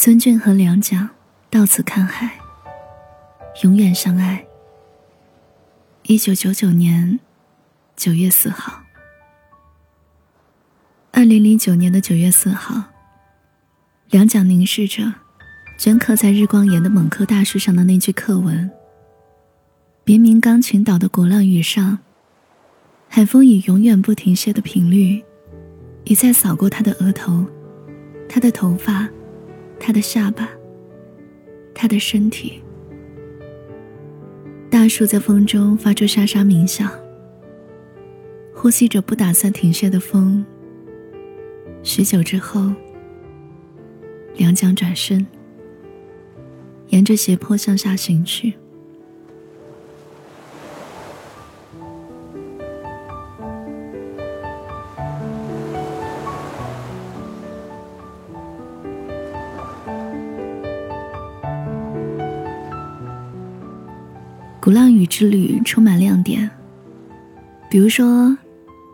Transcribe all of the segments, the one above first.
孙俊和梁蒋到此看海，永远相爱。一九九九年九月四号，二零零九年的九月四号，梁蒋凝视着镌刻在日光岩的蒙克大树上的那句课文。别名钢琴岛的鼓浪屿上，海风以永远不停歇的频率，一再扫过他的额头，他的头发，他的下巴，他的身体。大树在风中发出沙沙鸣响，呼吸着不打算停歇的风。许久之后，梁江转身，沿着斜坡向下行去。鼓浪屿之旅充满亮点，比如说，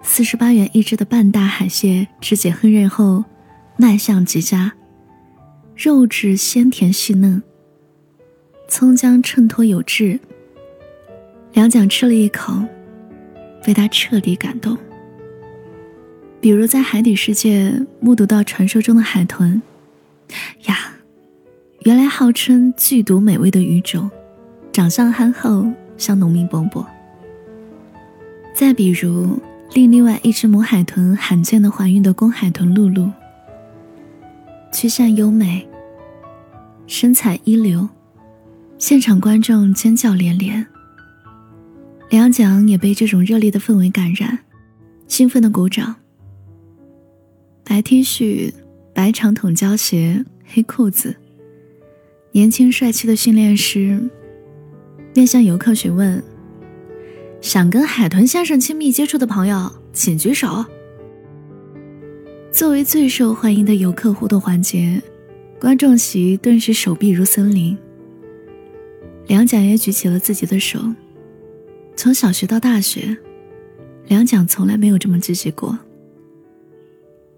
四十八元一只的半大海蟹肢解烹饪后，卖相极佳，肉质鲜甜细嫩，葱姜衬托有致。梁蒋吃了一口，被他彻底感动。比如在海底世界目睹到传说中的海豚，呀，原来号称剧毒美味的鱼种。长相憨厚，像农民伯伯。再比如，令另外一只母海豚罕见的怀孕的公海豚露露，曲线优美，身材一流，现场观众尖叫连连。梁蒋也被这种热烈的氛围感染，兴奋的鼓掌。白 T 恤，白长筒胶鞋，黑裤子，年轻帅气的训练师。面向游客询问：“想跟海豚先生亲密接触的朋友，请举手。”作为最受欢迎的游客互动环节，观众席顿时手臂如森林。梁蒋也举起了自己的手。从小学到大学，梁蒋从来没有这么积极过。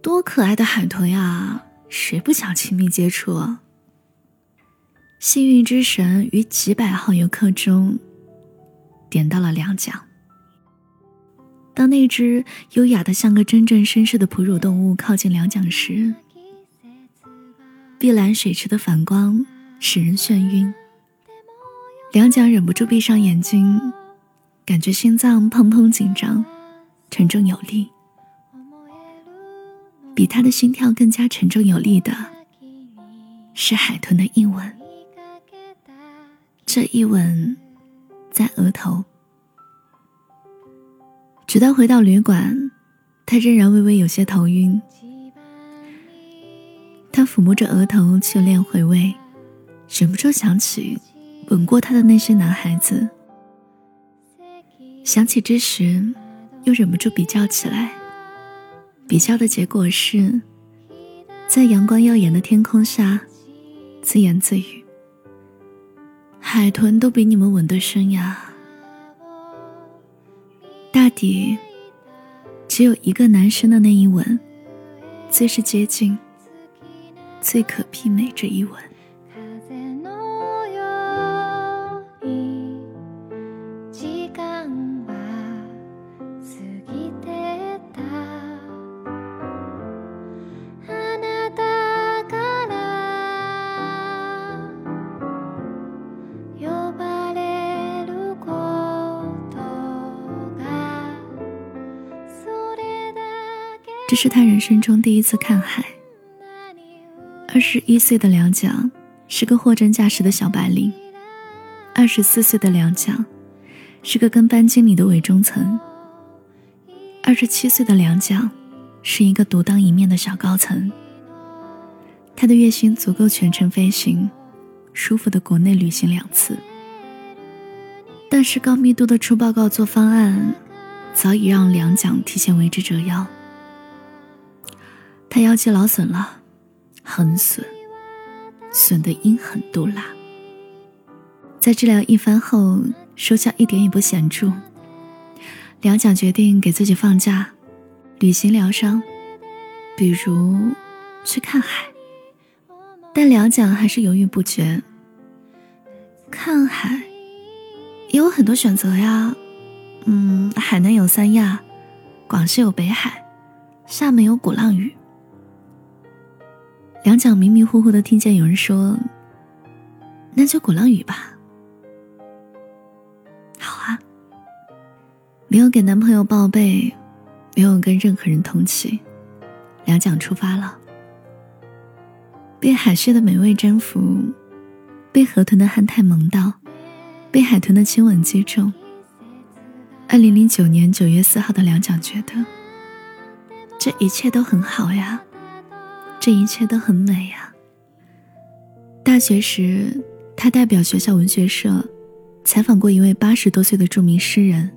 多可爱的海豚呀，谁不想亲密接触？幸运之神于几百号游客中点到了两奖。当那只优雅的像个真正绅士的哺乳动物靠近两奖时，碧蓝水池的反光使人眩晕。两奖忍不住闭上眼睛，感觉心脏砰砰紧张，沉重有力。比他的心跳更加沉重有力的是海豚的硬吻。这一吻，在额头，直到回到旅馆，他仍然微微有些头晕。他抚摸着额头，眷恋回味，忍不住想起吻过他的那些男孩子。想起之时，又忍不住比较起来。比较的结果是，在阳光耀眼的天空下，自言自语。海豚都比你们吻得深呀！大抵只有一个男生的那一吻，最是接近，最可媲美这一吻。是他人生中第一次看海。二十一岁的梁蒋是个货真价实的小白领，二十四岁的梁蒋是个跟班经理的伪中层，二十七岁的梁蒋是一个独当一面的小高层。他的月薪足够全程飞行，舒服的国内旅行两次。但是高密度的出报告做方案，早已让梁蒋提前为之折腰。他腰肌劳损了，很损，损得阴狠毒辣。在治疗一番后，收效一点也不显著。梁蒋决定给自己放假，旅行疗伤，比如去看海，但两蒋还是犹豫不决。看海也有很多选择呀，嗯，海南有三亚，广西有北海，厦门有鼓浪屿。两蒋迷迷糊糊的听见有人说：“那就鼓浪屿吧。”好啊，没有给男朋友报备，没有跟任何人通气，两蒋出发了。被海蟹的美味征服，被河豚的憨态萌到，被海豚的亲吻击中。二零零九年九月四号的两蒋觉得，这一切都很好呀。这一切都很美呀。大学时，他代表学校文学社，采访过一位八十多岁的著名诗人。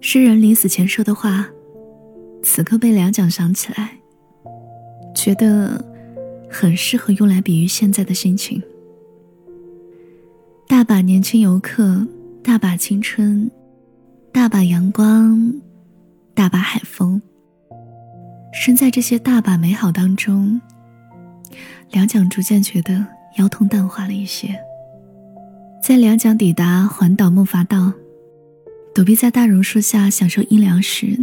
诗人临死前说的话，此刻被两蒋想起来，觉得很适合用来比喻现在的心情。大把年轻游客，大把青春，大把阳光，大把海风。身在这些大把美好当中，两蒋逐渐觉得腰痛淡化了一些。在两蒋抵达环岛木筏道，躲避在大榕树下享受阴凉时，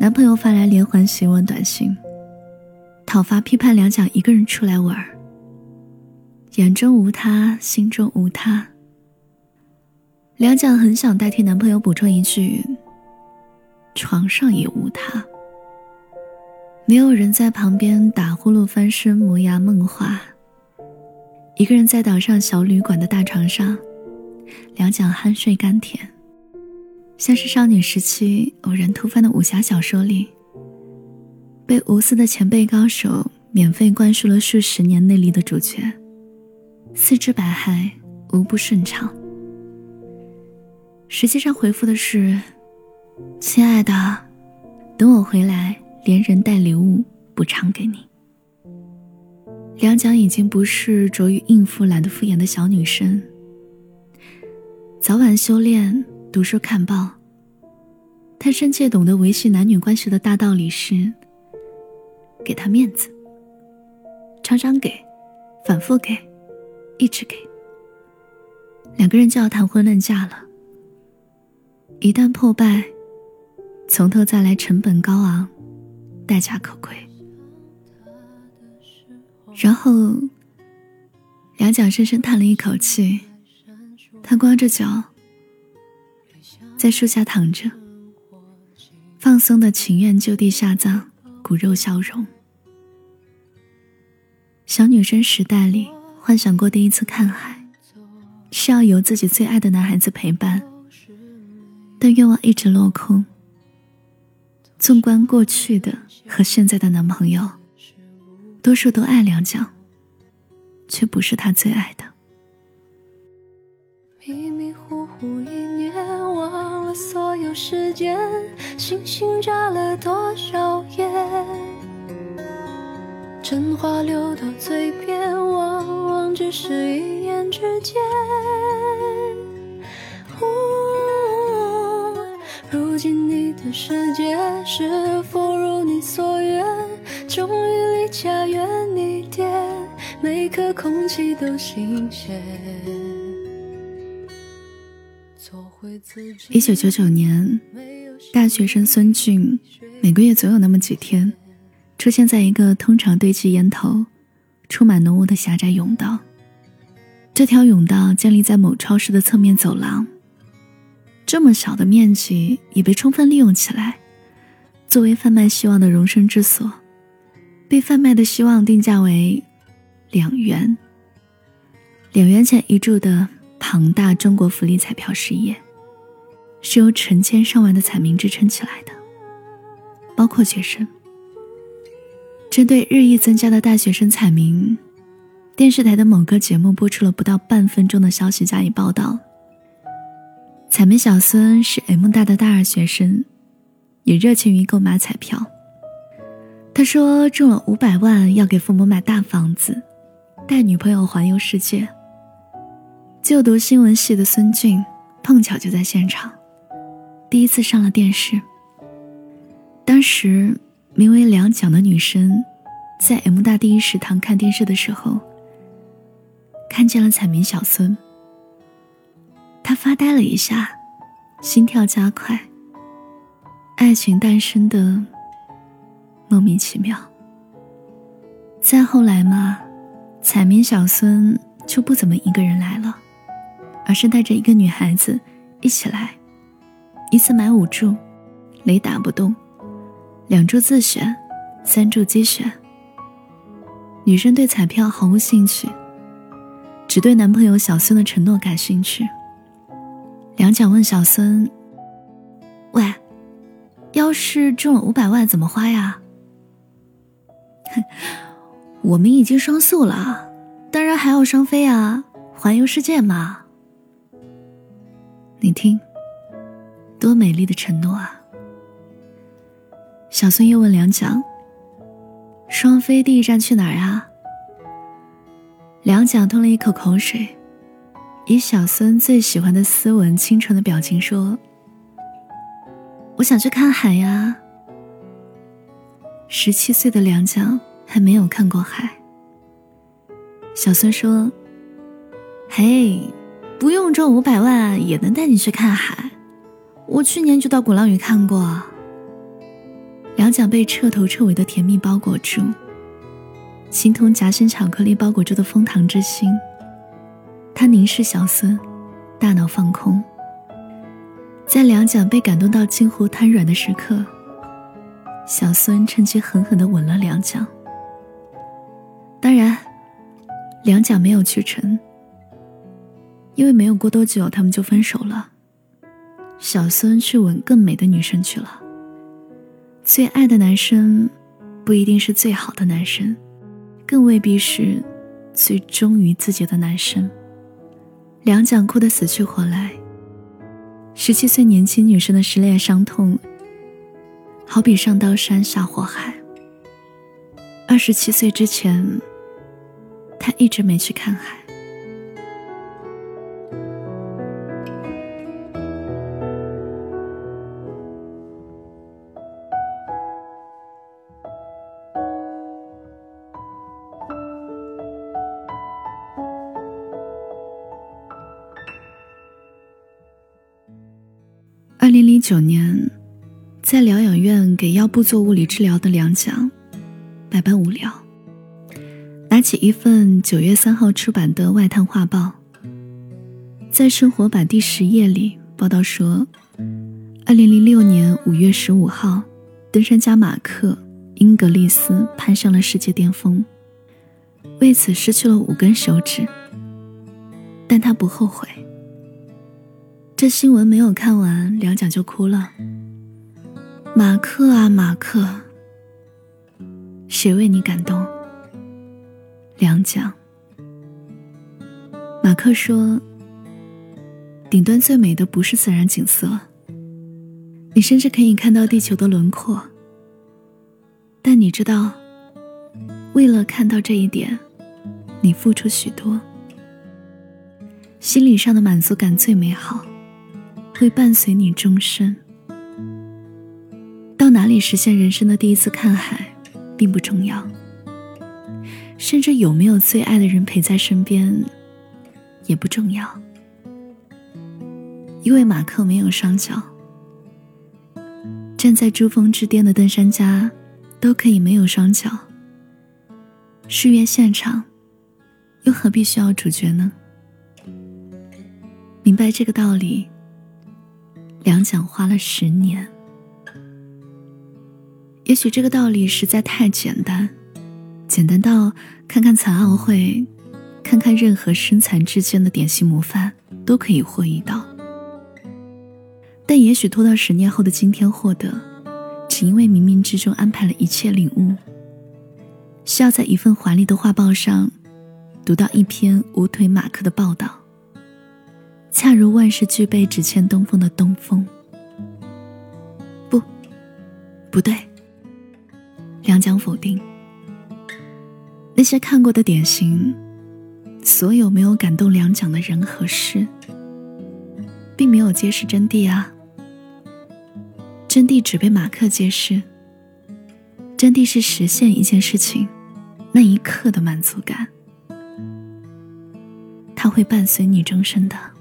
男朋友发来连环询问短信，讨伐批判两蒋一个人出来玩儿眼中无他，心中无他。两蒋很想代替男朋友补充一句：床上也无他。没有人在旁边打呼噜、翻身、磨牙、梦话。一个人在岛上小旅馆的大床上，两脚酣睡甘甜，像是少女时期偶然突翻的武侠小说里，被无私的前辈高手免费灌输了数十年内力的主角，四肢百骸，无不顺畅。实际上回复的是：“亲爱的，等我回来。”连人带礼物补偿给你。梁蒋已经不是着于应付、懒得敷衍的小女生，早晚修炼、读书看报。她深切懂得维系男女关系的大道理是：给他面子，常常给，反复给，一直给。两个人就要谈婚论嫁了，一旦破败，从头再来，成本高昂。代价可贵。然后，两脚深深叹了一口气，他光着脚在树下躺着，放松的情愿就地下葬，骨肉消融。小女生时代里幻想过第一次看海，是要有自己最爱的男孩子陪伴，但愿望一直落空。纵观过去的和现在的男朋友，多数都爱两蒋，却不是他最爱的。迷迷糊糊一年，忘了所有时间，星星眨了多少眼，真话流到嘴边，往往只是一念之间。如今你的世界是否如你所愿？终于离家远一点，每颗空气都新鲜。一九九九年，大学生孙俊每个月总有那么几天，出现在一个通常堆积烟头、充满浓雾的狭窄甬道。这条甬道建立在某超市的侧面走廊。这么小的面积也被充分利用起来，作为贩卖希望的容身之所，被贩卖的希望定价为两元。两元钱一注的庞大中国福利彩票事业，是由成千上万的彩民支撑起来的，包括学生。针对日益增加的大学生彩民，电视台的某个节目播出了不到半分钟的消息加以报道。彩民小孙是 M 大的大二学生，也热情于购买彩票。他说中了五百万，要给父母买大房子，带女朋友环游世界。就读新闻系的孙俊碰巧就在现场，第一次上了电视。当时名为梁蒋的女生在 M 大第一食堂看电视的时候，看见了彩民小孙。他发呆了一下，心跳加快。爱情诞生的莫名其妙。再后来嘛，彩民小孙就不怎么一个人来了，而是带着一个女孩子一起来，一次买五注，雷打不动，两注自选，三注机选。女生对彩票毫无兴趣，只对男朋友小孙的承诺感兴趣。梁蒋问小孙：“喂，要是中了五百万怎么花呀？”“哼，我们已经双宿了，当然还要双飞啊，环游世界嘛。”你听，多美丽的承诺啊！小孙又问梁蒋。双飞第一站去哪儿啊？梁蒋吞了一口口水，以小孙最喜欢的斯文清纯的表情说：“我想去看海呀。”十七岁的梁蒋还没有看过海。小孙说：“嘿，不用中五百万也能带你去看海，我去年就到鼓浪屿看过。”两脚被彻头彻尾的甜蜜包裹住，形同夹心巧克力包裹住的蜂糖之心。他凝视小孙，大脑放空。在两脚被感动到近乎瘫软的时刻，小孙趁机狠狠的吻了两脚。当然，两脚没有去成，因为没有过多久他们就分手了。小孙去吻更美的女生去了。最爱的男生，不一定是最好的男生，更未必是最忠于自己的男生。两蒋哭得死去活来。十七岁年轻女生的失恋伤痛，好比上刀山下火海。二十七岁之前，他一直没去看海。九年，在疗养院给腰部做物理治疗的梁蒋，百般无聊，拿起一份九月三号出版的外滩画报，在生活版第十页里报道说，二零零六年五月十五号，登山家马克·英格丽斯攀上了世界巅峰，为此失去了五根手指，但他不后悔。这新闻没有看完，梁蒋就哭了。马克啊，马克，谁为你感动？梁蒋。马克说：“顶端最美的不是自然景色，你甚至可以看到地球的轮廓。但你知道，为了看到这一点，你付出许多，心理上的满足感最美好。”会伴随你终身。到哪里实现人生的第一次看海，并不重要。甚至有没有最爱的人陪在身边，也不重要。因为马克没有双脚，站在珠峰之巅的登山家，都可以没有双脚。誓约现场，又何必需要主角呢？明白这个道理。两蒋花了十年，也许这个道理实在太简单，简单到看看残奥会，看看任何身残志坚的典型模范都可以获益到。但也许拖到十年后的今天获得，只因为冥冥之中安排了一切领悟，需要在一份华丽的画报上读到一篇无腿马克的报道。恰如万事俱备，只欠东风的东风。不，不对。梁江否定。那些看过的典型，所有没有感动梁蒋的人和事，并没有揭示真谛啊。真谛只被马克揭示。真谛是实现一件事情，那一刻的满足感，它会伴随你终身的。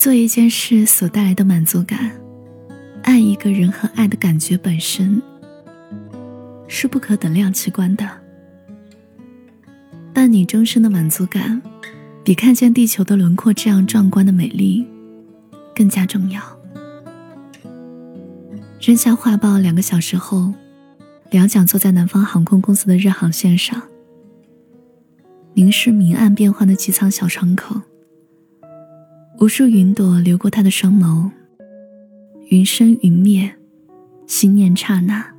做一件事所带来的满足感，爱一个人和爱的感觉本身，是不可等量齐观的。伴你终身的满足感，比看见地球的轮廓这样壮观的美丽，更加重要。扔下画报两个小时后。梁蒋坐在南方航空公司的日航线上，凝视明暗变幻的机舱小窗口。无数云朵流过他的双眸，云生云灭，心念刹那。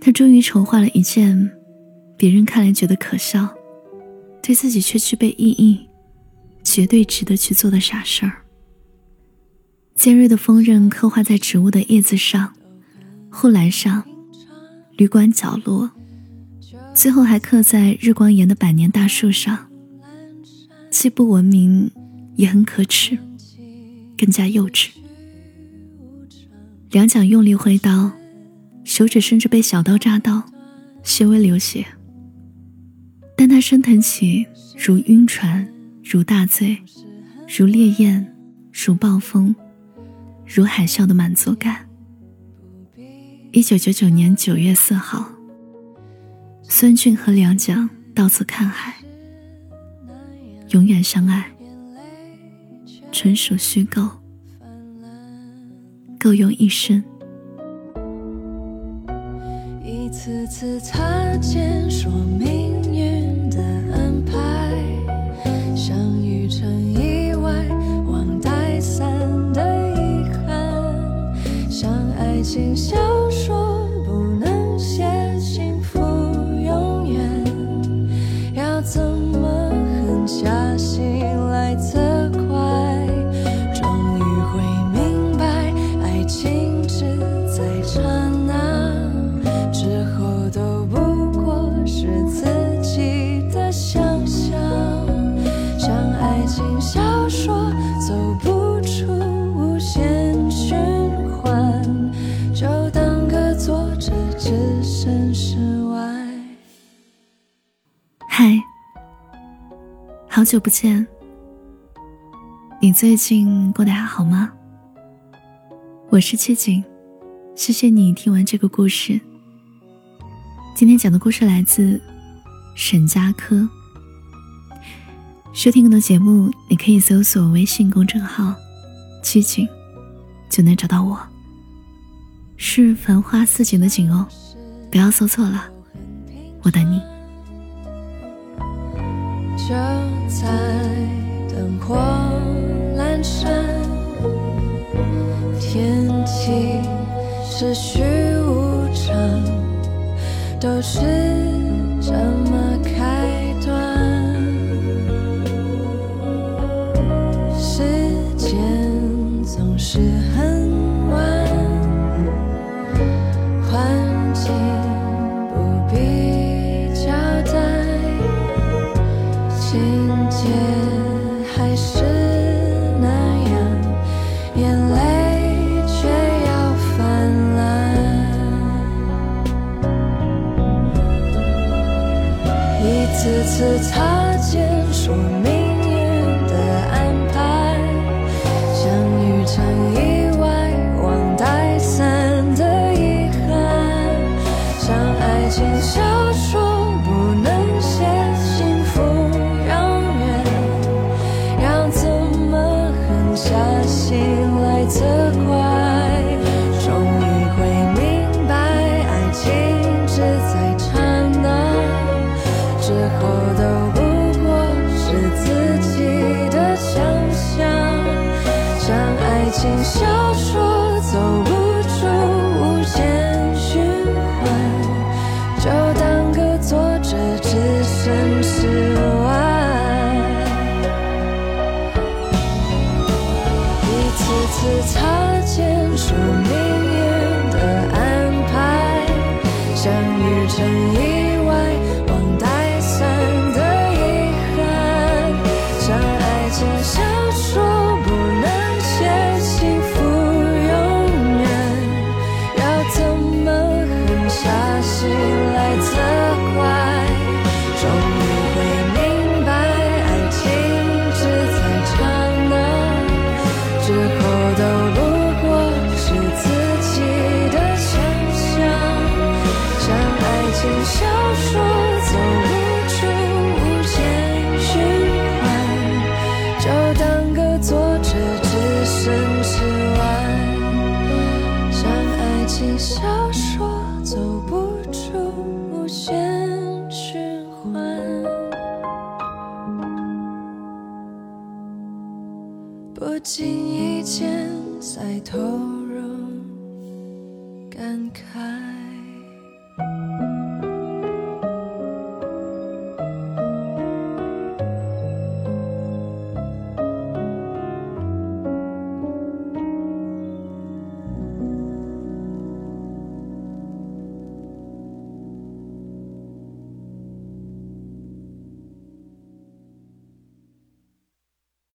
他终于筹划了一件别人看来觉得可笑，对自己却具备意义、绝对值得去做的傻事儿。尖锐的锋刃刻画在植物的叶子上、护栏上。旅馆角落，最后还刻在日光岩的百年大树上，既不文明，也很可耻，更加幼稚。两蒋用力挥刀，手指甚至被小刀扎到，细微流血。但他升腾起如晕船，如大醉，如烈焰，如暴风，如海啸的满足感。一九九九年九月四号，孙俊和梁蒋到此看海，永远相爱，纯属虚构，够用一生。一次次擦肩，说好久不见，你最近过得还好吗？我是七景，谢谢你听完这个故事。今天讲的故事来自沈佳柯。收听更多节目，你可以搜索微信公众号“七景”，就能找到我。是繁花似锦的锦哦，不要搜错了，我等你。就在灯火阑珊，天气是虚无常，都是这么下心来责怪。小说走不出无限循环。不经意间再投入感慨。